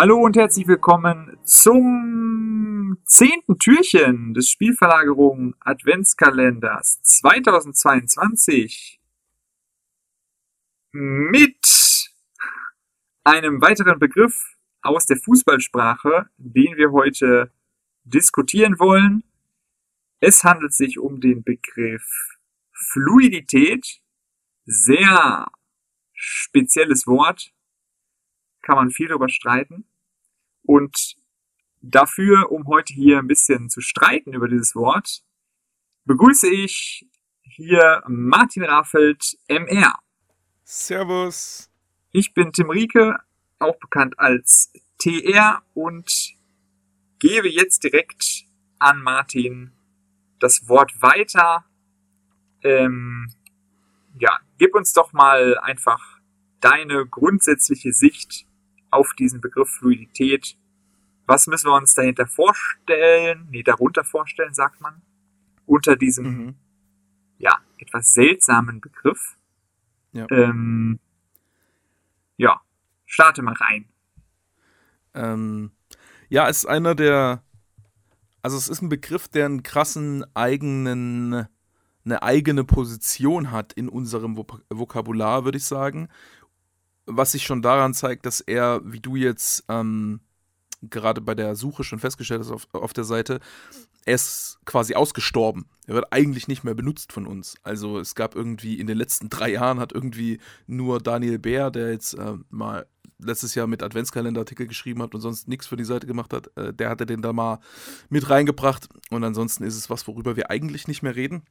Hallo und herzlich willkommen zum zehnten Türchen des Spielverlagerung Adventskalenders 2022 mit einem weiteren Begriff aus der Fußballsprache, den wir heute diskutieren wollen. Es handelt sich um den Begriff Fluidität. Sehr spezielles Wort, kann man viel darüber streiten. Und dafür, um heute hier ein bisschen zu streiten über dieses Wort, begrüße ich hier Martin Raffelt, MR. Servus. Ich bin Tim Rieke, auch bekannt als TR und gebe jetzt direkt an Martin das Wort weiter. Ähm, ja, gib uns doch mal einfach deine grundsätzliche Sicht auf diesen Begriff Fluidität. Was müssen wir uns dahinter vorstellen? Nee, darunter vorstellen, sagt man. Unter diesem, mhm. ja, etwas seltsamen Begriff. Ja. Ähm, ja, starte mal rein. Ähm, ja, es ist einer der, also es ist ein Begriff, der einen krassen eigenen, eine eigene Position hat in unserem Vokabular, würde ich sagen was sich schon daran zeigt, dass er, wie du jetzt ähm, gerade bei der Suche schon festgestellt hast auf, auf der Seite, er ist quasi ausgestorben. Er wird eigentlich nicht mehr benutzt von uns. Also es gab irgendwie in den letzten drei Jahren hat irgendwie nur Daniel Bär, der jetzt äh, mal letztes Jahr mit Adventskalenderartikel geschrieben hat und sonst nichts für die Seite gemacht hat, äh, der hatte den da mal mit reingebracht. Und ansonsten ist es was, worüber wir eigentlich nicht mehr reden.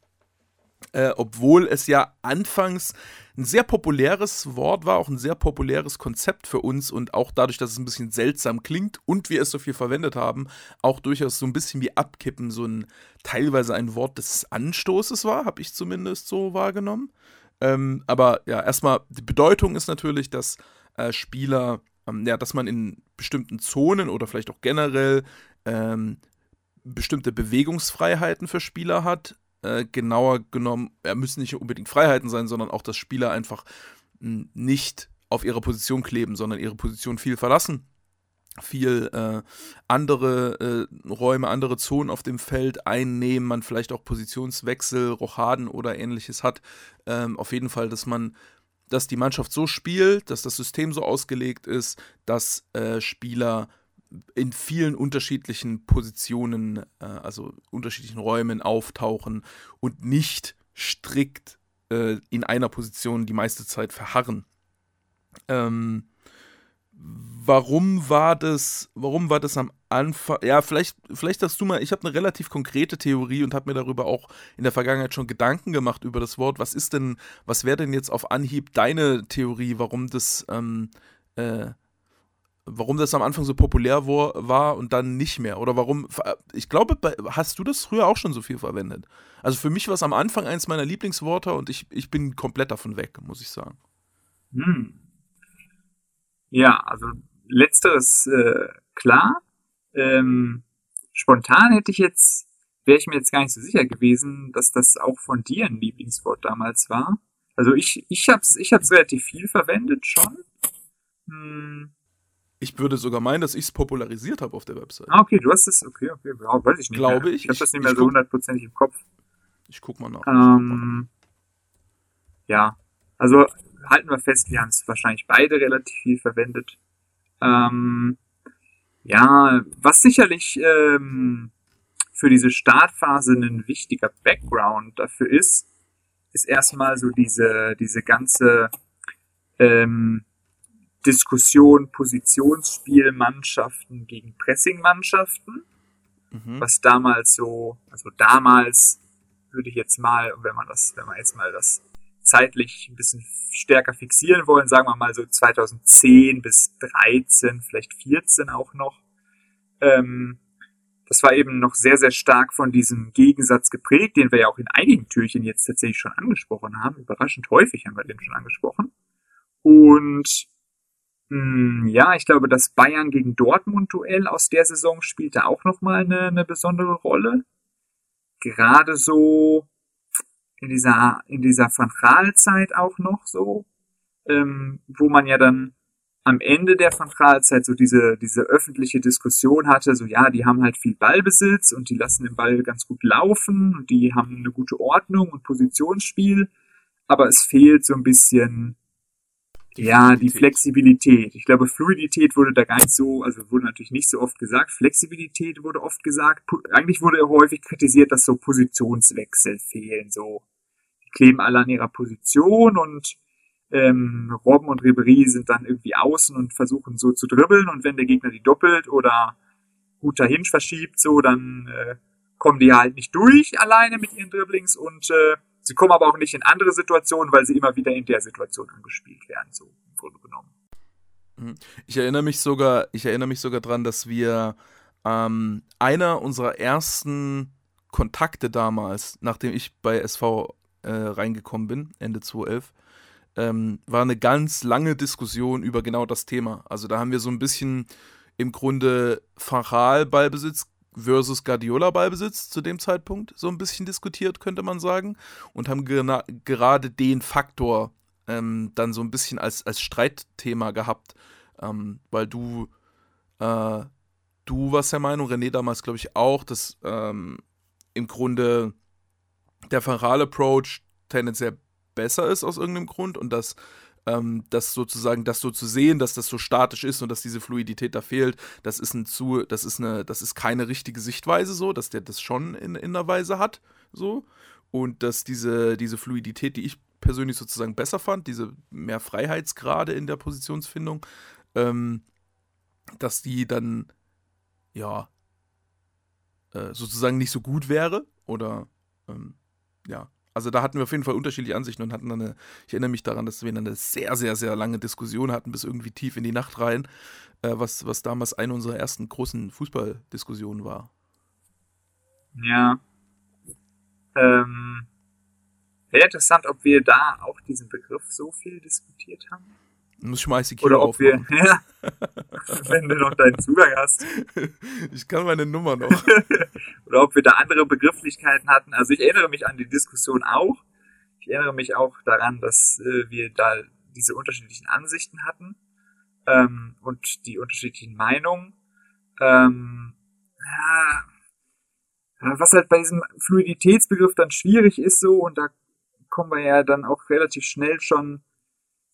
Äh, obwohl es ja anfangs ein sehr populäres Wort war, auch ein sehr populäres Konzept für uns und auch dadurch, dass es ein bisschen seltsam klingt und wir es so viel verwendet haben, auch durchaus so ein bisschen wie Abkippen, so ein teilweise ein Wort des Anstoßes war, habe ich zumindest so wahrgenommen. Ähm, aber ja, erstmal, die Bedeutung ist natürlich, dass äh, Spieler, ähm, ja, dass man in bestimmten Zonen oder vielleicht auch generell ähm, bestimmte Bewegungsfreiheiten für Spieler hat, äh, genauer genommen, er müssen nicht unbedingt Freiheiten sein, sondern auch, dass Spieler einfach hm, nicht auf ihrer Position kleben, sondern ihre Position viel verlassen viel äh, andere äh, Räume, andere Zonen auf dem Feld einnehmen, man vielleicht auch Positionswechsel, Rochaden oder ähnliches hat. Ähm, auf jeden Fall, dass man, dass die Mannschaft so spielt, dass das System so ausgelegt ist, dass äh, Spieler in vielen unterschiedlichen Positionen, äh, also unterschiedlichen Räumen auftauchen und nicht strikt äh, in einer Position die meiste Zeit verharren. Ähm, warum war das, warum war das am Anfang, ja, vielleicht, vielleicht hast du mal, ich habe eine relativ konkrete Theorie und habe mir darüber auch in der Vergangenheit schon Gedanken gemacht über das Wort. Was ist denn, was wäre denn jetzt auf Anhieb deine Theorie, warum das, ähm, äh, warum das am Anfang so populär war und dann nicht mehr. Oder warum, ich glaube, hast du das früher auch schon so viel verwendet? Also für mich war es am Anfang eines meiner Lieblingsworte und ich, ich bin komplett davon weg, muss ich sagen. Hm. Ja, also letzteres äh, klar. Ähm, spontan hätte ich jetzt, wäre ich mir jetzt gar nicht so sicher gewesen, dass das auch von dir ein Lieblingswort damals war. Also ich, ich hab's, ich hab's relativ viel verwendet schon. Hm, ich würde sogar meinen, dass ich es popularisiert habe auf der Website. Ah, okay, du hast es, okay, okay, ja, weiß ich nicht. Glaube mehr. ich. Ich habe das nicht mehr so hundertprozentig im Kopf. Ich guck mal nach. Ähm, ja, also halten wir fest, wir haben es wahrscheinlich beide relativ viel verwendet. Ähm, ja, was sicherlich ähm, für diese Startphase ein wichtiger Background dafür ist, ist erstmal so diese, diese ganze ähm, Diskussion Positionsspielmannschaften gegen Pressingmannschaften, mhm. was damals so, also damals würde ich jetzt mal, wenn man das, wenn man jetzt mal das zeitlich ein bisschen stärker fixieren wollen, sagen wir mal so 2010 bis 13, vielleicht 14 auch noch. Ähm, das war eben noch sehr, sehr stark von diesem Gegensatz geprägt, den wir ja auch in einigen Türchen jetzt tatsächlich schon angesprochen haben. Überraschend häufig haben wir den schon angesprochen. Und ja, ich glaube, das Bayern gegen Dortmund-Duell aus der Saison spielte auch nochmal eine, eine besondere Rolle. Gerade so in dieser, in dieser Van Gaal-Zeit auch noch so, ähm, wo man ja dann am Ende der Van Gaal-Zeit so diese, diese öffentliche Diskussion hatte, so ja, die haben halt viel Ballbesitz und die lassen den Ball ganz gut laufen und die haben eine gute Ordnung und Positionsspiel, aber es fehlt so ein bisschen, die ja, die Flexibilität. Ich glaube, Fluidität wurde da gar nicht so, also wurde natürlich nicht so oft gesagt, Flexibilität wurde oft gesagt, eigentlich wurde häufig kritisiert, dass so Positionswechsel fehlen, so. Die kleben alle an ihrer Position und ähm, Robben und Ribery sind dann irgendwie außen und versuchen so zu dribbeln und wenn der Gegner die doppelt oder gut dahin verschiebt, so, dann äh, kommen die halt nicht durch alleine mit ihren Dribblings und äh, sie kommen aber auch nicht in andere Situationen, weil sie immer wieder in der Situation angespielt werden, so im Grunde genommen. Mhm. Ich erinnere mich sogar, ich erinnere mich sogar dran, dass wir ähm, einer unserer ersten Kontakte damals, nachdem ich bei SV äh, reingekommen bin, Ende 2011, ähm, war eine ganz lange Diskussion über genau das Thema. Also da haben wir so ein bisschen im Grunde Fachal-Ballbesitz versus Guardiola-Ballbesitz zu dem Zeitpunkt so ein bisschen diskutiert, könnte man sagen. Und haben gerade den Faktor ähm, dann so ein bisschen als, als Streitthema gehabt. Ähm, weil du, äh, du warst der Meinung, René damals glaube ich auch, dass ähm, im Grunde der Fachal-Approach tendenziell besser ist aus irgendeinem Grund und dass ähm, das sozusagen, das so zu sehen, dass das so statisch ist und dass diese Fluidität da fehlt, das ist ein zu, das ist eine, das ist keine richtige Sichtweise so, dass der das schon in, in einer Weise hat, so. Und dass diese, diese Fluidität, die ich persönlich sozusagen besser fand, diese mehr Freiheitsgrade in der Positionsfindung, ähm, dass die dann, ja, äh, sozusagen nicht so gut wäre oder, ähm, ja, also da hatten wir auf jeden Fall unterschiedliche Ansichten und hatten dann eine, ich erinnere mich daran, dass wir dann eine sehr, sehr, sehr lange Diskussion hatten, bis irgendwie tief in die Nacht rein, äh, was, was damals eine unserer ersten großen Fußballdiskussionen war. Ja. Ähm, Wäre interessant, ob wir da auch diesen Begriff so viel diskutiert haben. Muss ich mal ICQ Oder ob wir, ja, wenn du noch deinen Zugang hast. Ich kann meine Nummer noch. Oder ob wir da andere Begrifflichkeiten hatten. Also ich erinnere mich an die Diskussion auch. Ich erinnere mich auch daran, dass äh, wir da diese unterschiedlichen Ansichten hatten ähm, und die unterschiedlichen Meinungen. Ähm, ja, was halt bei diesem Fluiditätsbegriff dann schwierig ist so, und da kommen wir ja dann auch relativ schnell schon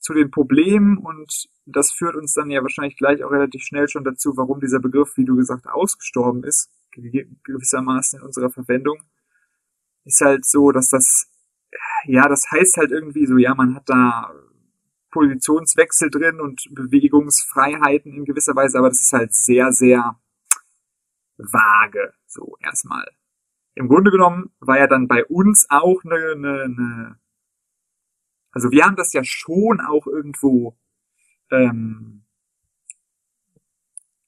zu den Problemen und das führt uns dann ja wahrscheinlich gleich auch relativ schnell schon dazu, warum dieser Begriff, wie du gesagt, ausgestorben ist, gewissermaßen in unserer Verwendung. Ist halt so, dass das, ja, das heißt halt irgendwie so, ja, man hat da Positionswechsel drin und Bewegungsfreiheiten in gewisser Weise, aber das ist halt sehr, sehr vage, so erstmal. Im Grunde genommen war ja dann bei uns auch eine, eine, eine also wir haben das ja schon auch irgendwo, ähm,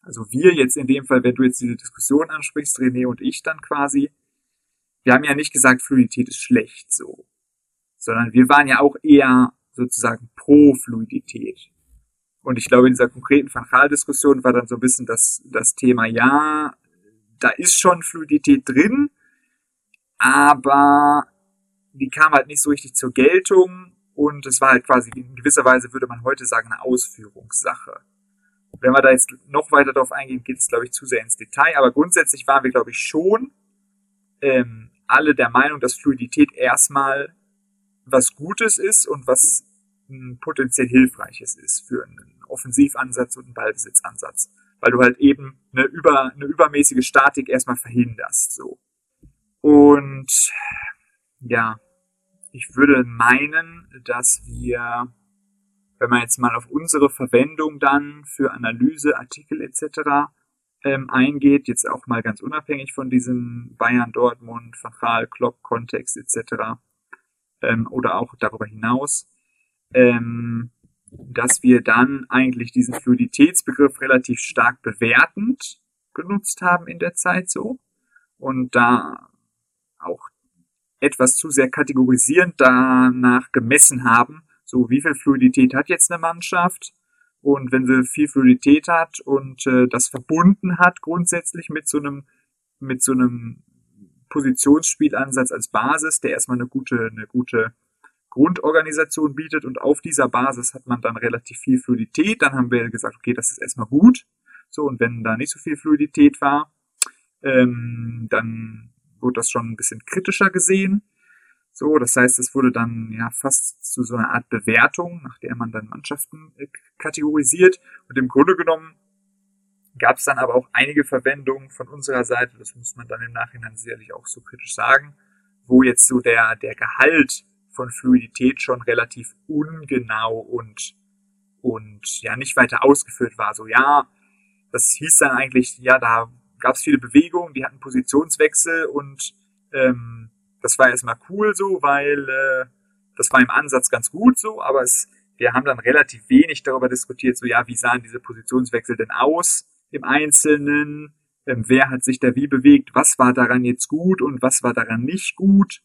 also wir jetzt in dem Fall, wenn du jetzt diese Diskussion ansprichst, René und ich dann quasi, wir haben ja nicht gesagt, Fluidität ist schlecht so, sondern wir waren ja auch eher sozusagen pro Fluidität. Und ich glaube, in dieser konkreten Fachal-Diskussion war dann so ein bisschen das, das Thema, ja, da ist schon Fluidität drin, aber die kam halt nicht so richtig zur Geltung und es war halt quasi in gewisser Weise, würde man heute sagen, eine Ausführungssache. Wenn wir da jetzt noch weiter darauf eingehen, geht es, glaube ich, zu sehr ins Detail. Aber grundsätzlich waren wir, glaube ich, schon ähm, alle der Meinung, dass Fluidität erstmal was Gutes ist und was ein potenziell Hilfreiches ist für einen Offensivansatz und einen Ballbesitzansatz. Weil du halt eben eine, über, eine übermäßige Statik erstmal verhinderst. So. Und ja, ich würde meinen, dass wir, wenn man jetzt mal auf unsere Verwendung dann für Analyse, Artikel etc. Ähm, eingeht, jetzt auch mal ganz unabhängig von diesem Bayern, Dortmund, Fachal, Klopp, Kontext etc. Ähm, oder auch darüber hinaus, ähm, dass wir dann eigentlich diesen Fluiditätsbegriff relativ stark bewertend genutzt haben in der Zeit so und da etwas zu sehr kategorisierend danach gemessen haben, so wie viel Fluidität hat jetzt eine Mannschaft und wenn sie viel Fluidität hat und äh, das verbunden hat grundsätzlich mit so einem mit so einem Positionsspielansatz als Basis, der erstmal eine gute eine gute Grundorganisation bietet und auf dieser Basis hat man dann relativ viel Fluidität. Dann haben wir gesagt, okay, das ist erstmal gut. So, und wenn da nicht so viel Fluidität war, ähm, dann wurde das schon ein bisschen kritischer gesehen. So, das heißt, es wurde dann ja fast zu so einer Art Bewertung, nach der man dann Mannschaften äh, kategorisiert. Und im Grunde genommen gab es dann aber auch einige Verwendungen von unserer Seite, das muss man dann im Nachhinein sicherlich auch so kritisch sagen, wo jetzt so der, der Gehalt von Fluidität schon relativ ungenau und, und ja nicht weiter ausgeführt war. So, ja, das hieß dann eigentlich, ja, da gab es viele Bewegungen, die hatten Positionswechsel und ähm, das war erstmal cool so, weil äh, das war im Ansatz ganz gut so, aber es, wir haben dann relativ wenig darüber diskutiert, so ja, wie sahen diese Positionswechsel denn aus im Einzelnen, ähm, wer hat sich da wie bewegt, was war daran jetzt gut und was war daran nicht gut?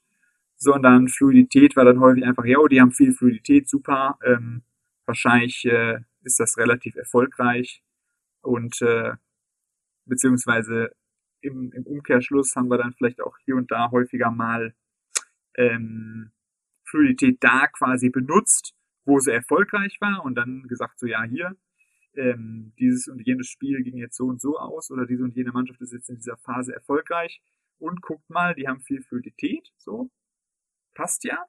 Sondern Fluidität war dann häufig einfach, ja, oh, die haben viel Fluidität, super, ähm, wahrscheinlich äh, ist das relativ erfolgreich. Und äh, beziehungsweise im, im Umkehrschluss haben wir dann vielleicht auch hier und da häufiger mal ähm, Fluidität da quasi benutzt, wo sie erfolgreich war und dann gesagt, so ja, hier, ähm, dieses und jenes Spiel ging jetzt so und so aus oder diese und jene Mannschaft ist jetzt in dieser Phase erfolgreich und guckt mal, die haben viel Fluidität, so, passt ja.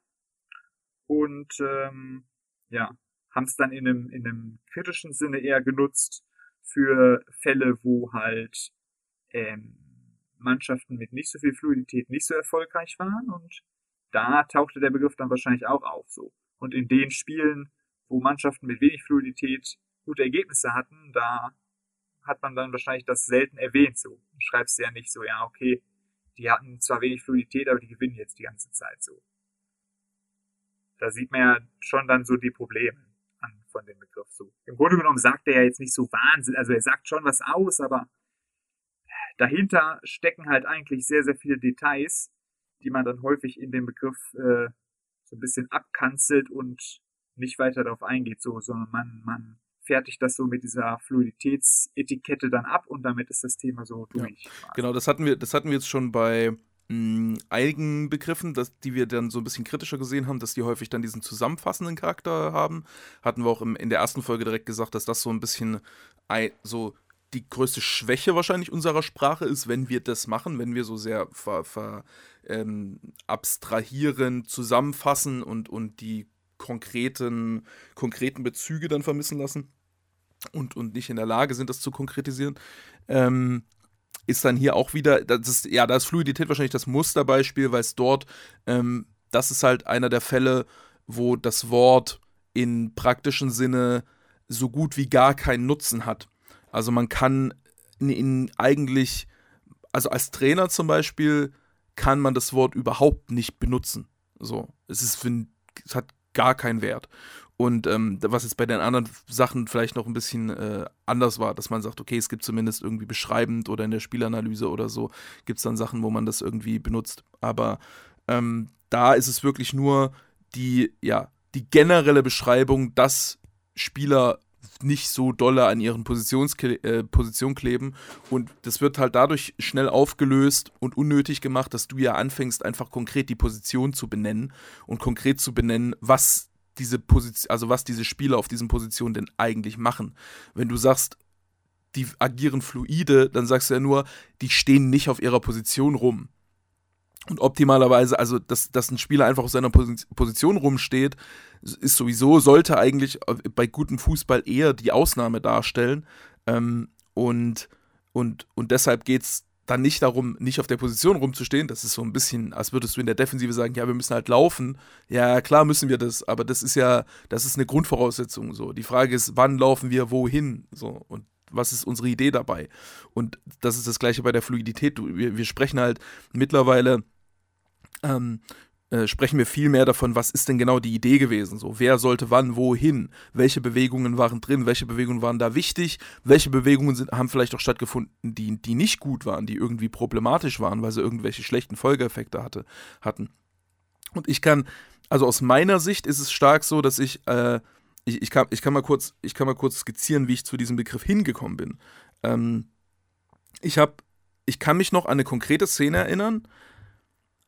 Und ähm, ja, haben es dann in einem, in einem kritischen Sinne eher genutzt für Fälle, wo halt ähm, Mannschaften mit nicht so viel Fluidität nicht so erfolgreich waren und da tauchte der Begriff dann wahrscheinlich auch auf so. Und in den Spielen, wo Mannschaften mit wenig Fluidität gute Ergebnisse hatten, da hat man dann wahrscheinlich das selten erwähnt so. Du schreibst ja nicht so, ja, okay, die hatten zwar wenig Fluidität, aber die gewinnen jetzt die ganze Zeit so da sieht man ja schon dann so die Probleme von dem Begriff so. Im Grunde genommen sagt er ja jetzt nicht so Wahnsinn, also er sagt schon was aus, aber dahinter stecken halt eigentlich sehr, sehr viele Details, die man dann häufig in dem Begriff äh, so ein bisschen abkanzelt und nicht weiter darauf eingeht, so, sondern man, man fertigt das so mit dieser Fluiditätsetikette dann ab und damit ist das Thema so durch. Ja, genau, das hatten wir, das hatten wir jetzt schon bei einigen Begriffen, dass, die wir dann so ein bisschen kritischer gesehen haben, dass die häufig dann diesen zusammenfassenden Charakter haben. Hatten wir auch im, in der ersten Folge direkt gesagt, dass das so ein bisschen so die größte Schwäche wahrscheinlich unserer Sprache ist, wenn wir das machen, wenn wir so sehr ver, ver, ähm, abstrahieren, zusammenfassen und, und die konkreten, konkreten Bezüge dann vermissen lassen und, und nicht in der Lage sind, das zu konkretisieren. Ähm, ist dann hier auch wieder, das ist, ja, da ist Fluidität wahrscheinlich das Musterbeispiel, weil es dort, ähm, das ist halt einer der Fälle, wo das Wort in praktischen Sinne so gut wie gar keinen Nutzen hat. Also man kann in, in eigentlich, also als Trainer zum Beispiel, kann man das Wort überhaupt nicht benutzen. So, es ist, es hat gar keinen Wert. Und ähm, was jetzt bei den anderen Sachen vielleicht noch ein bisschen äh, anders war, dass man sagt, okay, es gibt zumindest irgendwie beschreibend oder in der Spielanalyse oder so, gibt es dann Sachen, wo man das irgendwie benutzt. Aber ähm, da ist es wirklich nur die, ja, die generelle Beschreibung, dass Spieler nicht so dolle an ihren Positionskle äh, Position kleben. Und das wird halt dadurch schnell aufgelöst und unnötig gemacht, dass du ja anfängst, einfach konkret die Position zu benennen und konkret zu benennen, was diese Position, also was diese Spieler auf diesen Positionen denn eigentlich machen. Wenn du sagst, die agieren fluide, dann sagst du ja nur, die stehen nicht auf ihrer Position rum. Und optimalerweise, also dass, dass ein Spieler einfach auf seiner Position rumsteht, ist sowieso, sollte eigentlich bei gutem Fußball eher die Ausnahme darstellen. Ähm, und, und, und deshalb geht es dann nicht darum, nicht auf der Position rumzustehen. Das ist so ein bisschen, als würdest du in der Defensive sagen, ja, wir müssen halt laufen. Ja, klar müssen wir das, aber das ist ja, das ist eine Grundvoraussetzung so. Die Frage ist, wann laufen wir wohin? So und was ist unsere Idee dabei? Und das ist das gleiche bei der Fluidität. Wir, wir sprechen halt mittlerweile ähm, äh, sprechen wir viel mehr davon, was ist denn genau die Idee gewesen? So, wer sollte wann wohin? Welche Bewegungen waren drin? Welche Bewegungen waren da wichtig? Welche Bewegungen sind, haben vielleicht auch stattgefunden, die, die nicht gut waren, die irgendwie problematisch waren, weil sie irgendwelche schlechten Folgeeffekte hatte, hatten? Und ich kann, also aus meiner Sicht ist es stark so, dass ich, äh, ich, ich, kann, ich, kann mal kurz, ich kann mal kurz skizzieren, wie ich zu diesem Begriff hingekommen bin. Ähm, ich habe, ich kann mich noch an eine konkrete Szene erinnern,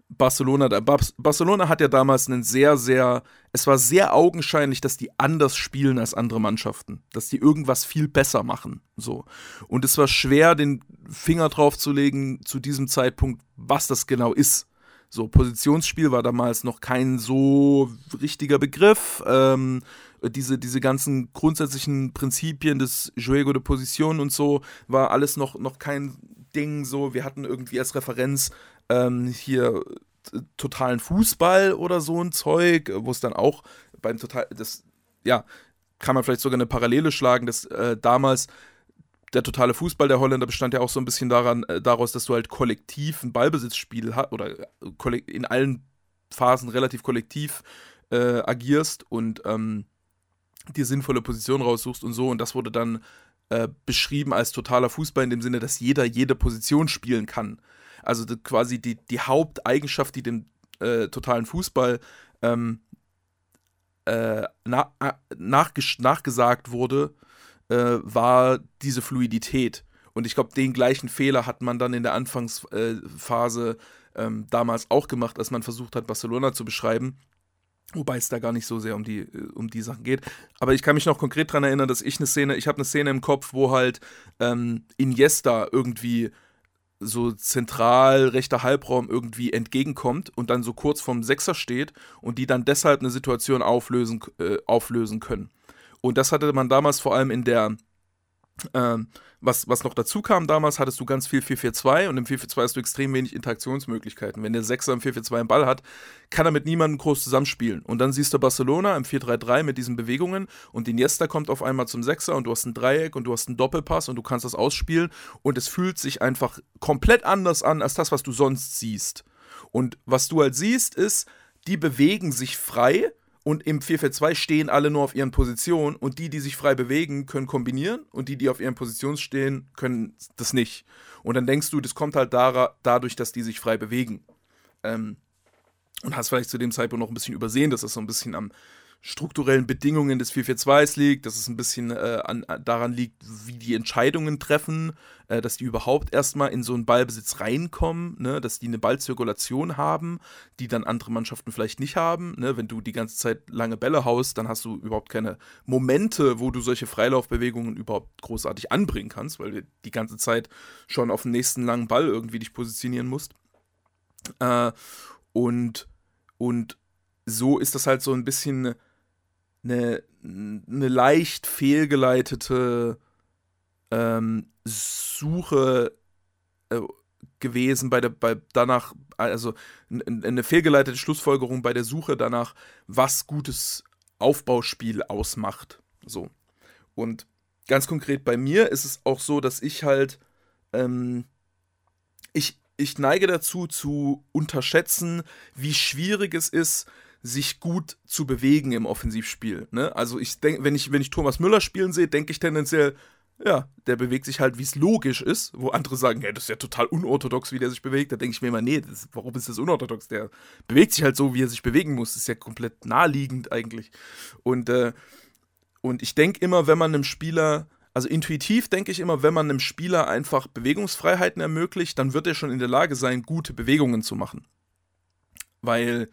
Barcelona, Barcelona hat ja damals einen sehr, sehr, es war sehr augenscheinlich, dass die anders spielen als andere Mannschaften, dass die irgendwas viel besser machen, so. Und es war schwer, den Finger drauf zu legen zu diesem Zeitpunkt, was das genau ist. So, Positionsspiel war damals noch kein so richtiger Begriff. Ähm, diese, diese ganzen grundsätzlichen Prinzipien des Juego de Position und so war alles noch, noch kein Ding. So, wir hatten irgendwie als Referenz ähm, hier totalen Fußball oder so ein Zeug, wo es dann auch beim total, das, ja, kann man vielleicht sogar eine Parallele schlagen, dass äh, damals der totale Fußball der Holländer bestand ja auch so ein bisschen daran, äh, daraus, dass du halt kollektiv ein Ballbesitzspiel hast oder äh, in allen Phasen relativ kollektiv äh, agierst und ähm, dir sinnvolle Position raussuchst und so. Und das wurde dann äh, beschrieben als totaler Fußball in dem Sinne, dass jeder jede Position spielen kann. Also quasi die, die Haupteigenschaft, die dem äh, totalen Fußball ähm, äh, na, nachgesagt wurde, äh, war diese Fluidität. Und ich glaube, den gleichen Fehler hat man dann in der Anfangsphase ähm, damals auch gemacht, als man versucht hat, Barcelona zu beschreiben. Wobei es da gar nicht so sehr um die, äh, um die Sachen geht. Aber ich kann mich noch konkret daran erinnern, dass ich eine Szene, ich habe eine Szene im Kopf, wo halt ähm, Iniesta irgendwie so zentral rechter Halbraum irgendwie entgegenkommt und dann so kurz vorm Sechser steht und die dann deshalb eine Situation auflösen, äh, auflösen können. Und das hatte man damals vor allem in der, ähm, was, was noch dazu kam damals, hattest du ganz viel 4-4-2 und im 4-4-2 hast du extrem wenig Interaktionsmöglichkeiten. Wenn der Sechser im 4-4-2 einen Ball hat, kann er mit niemandem groß zusammenspielen. Und dann siehst du Barcelona im 4-3-3 mit diesen Bewegungen und Iniesta kommt auf einmal zum Sechser und du hast ein Dreieck und du hast einen Doppelpass und du kannst das ausspielen und es fühlt sich einfach komplett anders an als das, was du sonst siehst. Und was du halt siehst, ist, die bewegen sich frei und im 4-4-2 stehen alle nur auf ihren Positionen und die, die sich frei bewegen, können kombinieren und die, die auf ihren Positionen stehen, können das nicht. Und dann denkst du, das kommt halt dadurch, dass die sich frei bewegen. Ähm, und hast vielleicht zu dem Zeitpunkt noch ein bisschen übersehen, dass das so ein bisschen am strukturellen Bedingungen des 442s liegt, dass es ein bisschen äh, an, daran liegt, wie die Entscheidungen treffen, äh, dass die überhaupt erstmal in so einen Ballbesitz reinkommen, ne? dass die eine Ballzirkulation haben, die dann andere Mannschaften vielleicht nicht haben. Ne? Wenn du die ganze Zeit lange Bälle haust, dann hast du überhaupt keine Momente, wo du solche Freilaufbewegungen überhaupt großartig anbringen kannst, weil du die ganze Zeit schon auf den nächsten langen Ball irgendwie dich positionieren musst. Äh, und, und so ist das halt so ein bisschen eine, eine leicht fehlgeleitete ähm, Suche äh, gewesen bei der bei danach also eine fehlgeleitete Schlussfolgerung bei der Suche danach was gutes Aufbauspiel ausmacht so. Und ganz konkret bei mir ist es auch so dass ich halt ähm, ich ich neige dazu zu unterschätzen wie schwierig es ist sich gut zu bewegen im Offensivspiel. Ne? Also ich denke, wenn ich, wenn ich Thomas Müller spielen sehe, denke ich tendenziell, ja, der bewegt sich halt, wie es logisch ist, wo andere sagen, ja, das ist ja total unorthodox, wie der sich bewegt. Da denke ich mir immer, nee, das, warum ist das unorthodox? Der bewegt sich halt so, wie er sich bewegen muss. Das ist ja komplett naheliegend eigentlich. Und, äh, und ich denke immer, wenn man einem Spieler, also intuitiv denke ich immer, wenn man einem Spieler einfach Bewegungsfreiheiten ermöglicht, dann wird er schon in der Lage sein, gute Bewegungen zu machen. Weil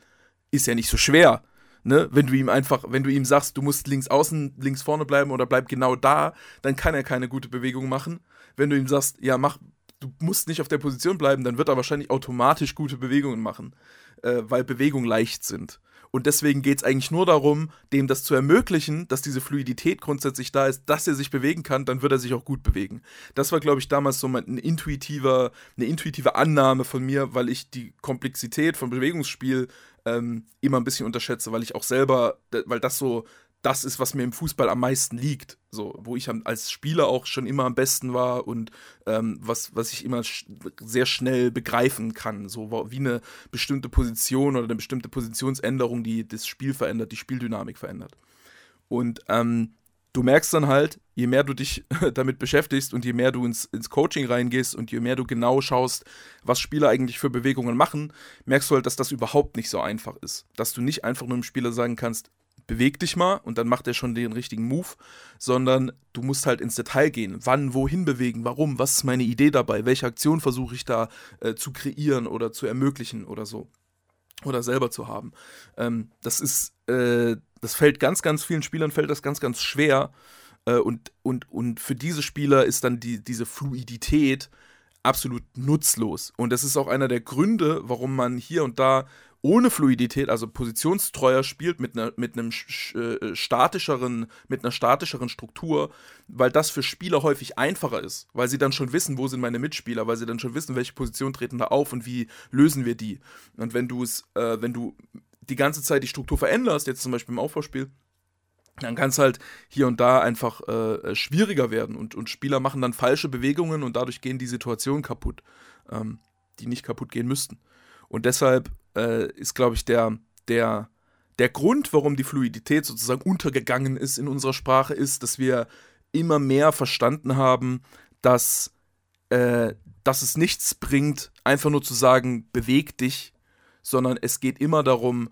ist ja nicht so schwer. Ne? Wenn du ihm einfach, wenn du ihm sagst, du musst links außen, links vorne bleiben oder bleib genau da, dann kann er keine gute Bewegung machen. Wenn du ihm sagst, ja, mach, du musst nicht auf der Position bleiben, dann wird er wahrscheinlich automatisch gute Bewegungen machen, äh, weil Bewegungen leicht sind. Und deswegen geht es eigentlich nur darum, dem das zu ermöglichen, dass diese Fluidität grundsätzlich da ist, dass er sich bewegen kann, dann wird er sich auch gut bewegen. Das war, glaube ich, damals so ein intuitiver, eine intuitive Annahme von mir, weil ich die Komplexität von Bewegungsspiel ähm, immer ein bisschen unterschätze, weil ich auch selber, weil das so das ist, was mir im Fußball am meisten liegt. So, wo ich als Spieler auch schon immer am besten war und ähm, was, was ich immer sch sehr schnell begreifen kann. So wie eine bestimmte Position oder eine bestimmte Positionsänderung, die das Spiel verändert, die Spieldynamik verändert. Und ähm, du merkst dann halt, je mehr du dich damit beschäftigst und je mehr du ins, ins Coaching reingehst und je mehr du genau schaust, was Spieler eigentlich für Bewegungen machen, merkst du halt, dass das überhaupt nicht so einfach ist. Dass du nicht einfach nur dem Spieler sagen kannst, beweg dich mal und dann macht er schon den richtigen Move, sondern du musst halt ins Detail gehen. Wann, wohin bewegen, warum, was ist meine Idee dabei, welche Aktion versuche ich da äh, zu kreieren oder zu ermöglichen oder so. oder selber zu haben. Ähm, das ist, äh, das fällt ganz, ganz vielen Spielern fällt das ganz, ganz schwer. Äh, und, und, und für diese Spieler ist dann die, diese Fluidität absolut nutzlos. Und das ist auch einer der Gründe, warum man hier und da ohne Fluidität, also positionstreuer spielt mit einer mit einem äh, statischeren mit einer statischeren Struktur, weil das für Spieler häufig einfacher ist, weil sie dann schon wissen, wo sind meine Mitspieler, weil sie dann schon wissen, welche Position treten da auf und wie lösen wir die. Und wenn du es, äh, wenn du die ganze Zeit die Struktur veränderst, jetzt zum Beispiel im Aufbauspiel, dann kann es halt hier und da einfach äh, schwieriger werden und, und Spieler machen dann falsche Bewegungen und dadurch gehen die Situationen kaputt, ähm, die nicht kaputt gehen müssten. Und deshalb äh, ist, glaube ich, der, der, der Grund, warum die Fluidität sozusagen untergegangen ist in unserer Sprache, ist, dass wir immer mehr verstanden haben, dass, äh, dass es nichts bringt, einfach nur zu sagen, beweg dich, sondern es geht immer darum,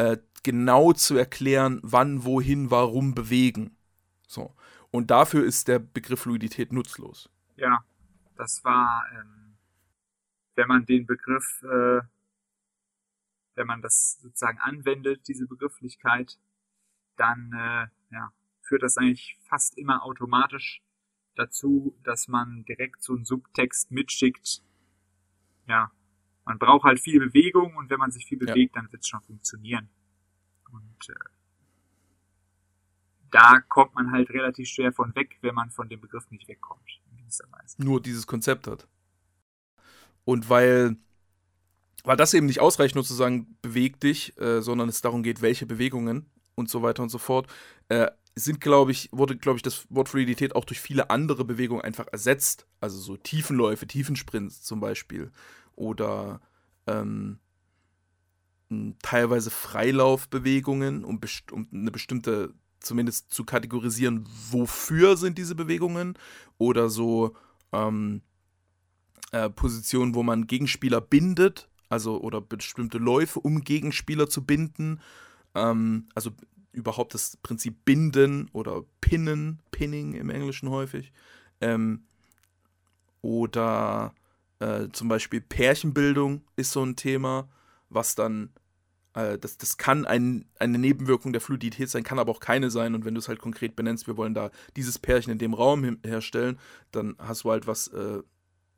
äh, genau zu erklären, wann, wohin, warum bewegen. So. Und dafür ist der Begriff Fluidität nutzlos. Ja, das war, ähm, wenn man den Begriff äh, wenn man das sozusagen anwendet, diese Begrifflichkeit, dann äh, ja, führt das eigentlich fast immer automatisch dazu, dass man direkt so einen Subtext mitschickt. Ja, man braucht halt viel Bewegung und wenn man sich viel bewegt, ja. dann wird es schon funktionieren. Und äh, da kommt man halt relativ schwer von weg, wenn man von dem Begriff nicht wegkommt. Nur dieses Konzept hat. Und weil weil das eben nicht ausreicht, nur zu sagen, beweg dich, äh, sondern es darum geht, welche Bewegungen und so weiter und so fort, äh, sind, glaube ich, wurde, glaube ich, das Wort Fluidität auch durch viele andere Bewegungen einfach ersetzt. Also so Tiefenläufe, Tiefensprints zum Beispiel. Oder ähm, teilweise Freilaufbewegungen, um, um eine bestimmte, zumindest zu kategorisieren, wofür sind diese Bewegungen. Oder so ähm, äh, Positionen, wo man Gegenspieler bindet also oder bestimmte Läufe, um Gegenspieler zu binden. Ähm, also überhaupt das Prinzip binden oder pinnen, pinning im Englischen häufig. Ähm, oder äh, zum Beispiel Pärchenbildung ist so ein Thema, was dann, äh, das, das kann ein, eine Nebenwirkung der Fluidität sein, kann aber auch keine sein. Und wenn du es halt konkret benennst, wir wollen da dieses Pärchen in dem Raum herstellen, dann hast du halt was äh,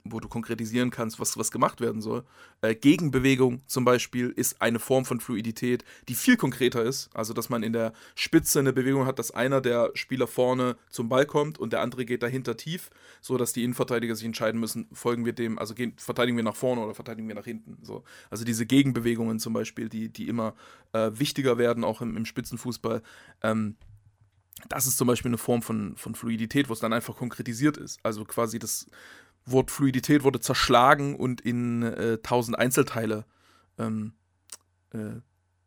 wo du konkretisieren kannst, was, was gemacht werden soll. Äh, Gegenbewegung zum Beispiel ist eine Form von Fluidität, die viel konkreter ist. Also, dass man in der Spitze eine Bewegung hat, dass einer der Spieler vorne zum Ball kommt und der andere geht dahinter tief, so dass die Innenverteidiger sich entscheiden müssen, folgen wir dem, also gehen, verteidigen wir nach vorne oder verteidigen wir nach hinten. So. Also diese Gegenbewegungen zum Beispiel, die, die immer äh, wichtiger werden, auch im, im Spitzenfußball. Ähm, das ist zum Beispiel eine Form von, von Fluidität, wo es dann einfach konkretisiert ist. Also quasi das Wort Fluidität wurde zerschlagen und in äh, tausend Einzelteile ähm, äh,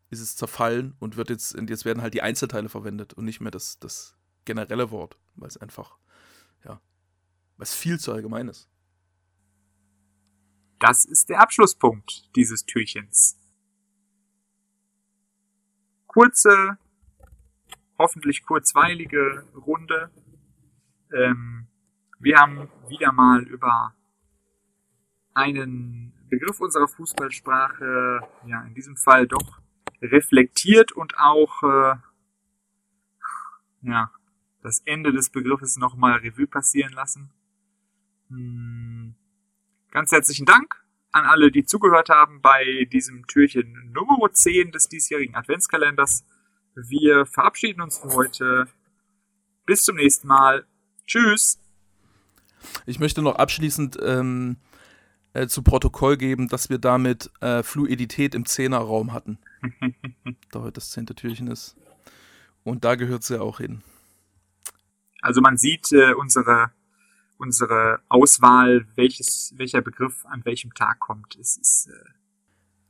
ist es zerfallen und wird jetzt, und jetzt werden halt die Einzelteile verwendet und nicht mehr das, das generelle Wort, weil es einfach, ja, es viel zu allgemein ist. Das ist der Abschlusspunkt dieses Türchens. Kurze, hoffentlich kurzweilige Runde. Ähm, wir haben wieder mal über einen Begriff unserer Fußballsprache, ja, in diesem Fall doch reflektiert und auch, äh, ja, das Ende des Begriffes nochmal Revue passieren lassen. Hm. Ganz herzlichen Dank an alle, die zugehört haben bei diesem Türchen Nummer 10 des diesjährigen Adventskalenders. Wir verabschieden uns für heute. Bis zum nächsten Mal. Tschüss. Ich möchte noch abschließend ähm, äh, zu Protokoll geben, dass wir damit äh, Fluidität im Zehnerraum hatten. da heute das zehnte Türchen ist. Und da gehört sie auch hin. Also man sieht äh, unsere, unsere Auswahl, welches, welcher Begriff an welchem Tag kommt. Es ist äh,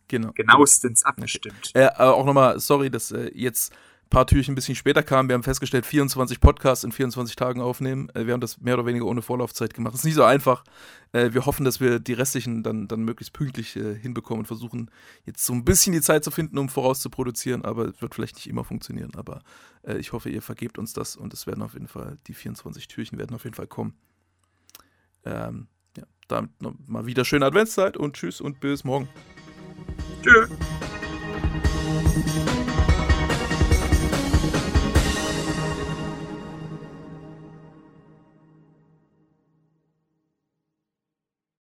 genau. genauestens abgestimmt. Okay. Äh, auch nochmal, sorry, dass äh, jetzt paar Türchen ein bisschen später kamen. Wir haben festgestellt, 24 Podcasts in 24 Tagen aufnehmen. Äh, wir haben das mehr oder weniger ohne Vorlaufzeit gemacht. Das ist nicht so einfach. Äh, wir hoffen, dass wir die restlichen dann, dann möglichst pünktlich äh, hinbekommen und versuchen, jetzt so ein bisschen die Zeit zu finden, um vorauszuproduzieren. Aber es wird vielleicht nicht immer funktionieren. Aber ich hoffe, ihr vergebt uns das und es werden auf jeden Fall, die 24 Türchen werden auf jeden Fall kommen. Ähm, ja, damit mal wieder schöne Adventszeit und tschüss und bis morgen. Tschüss.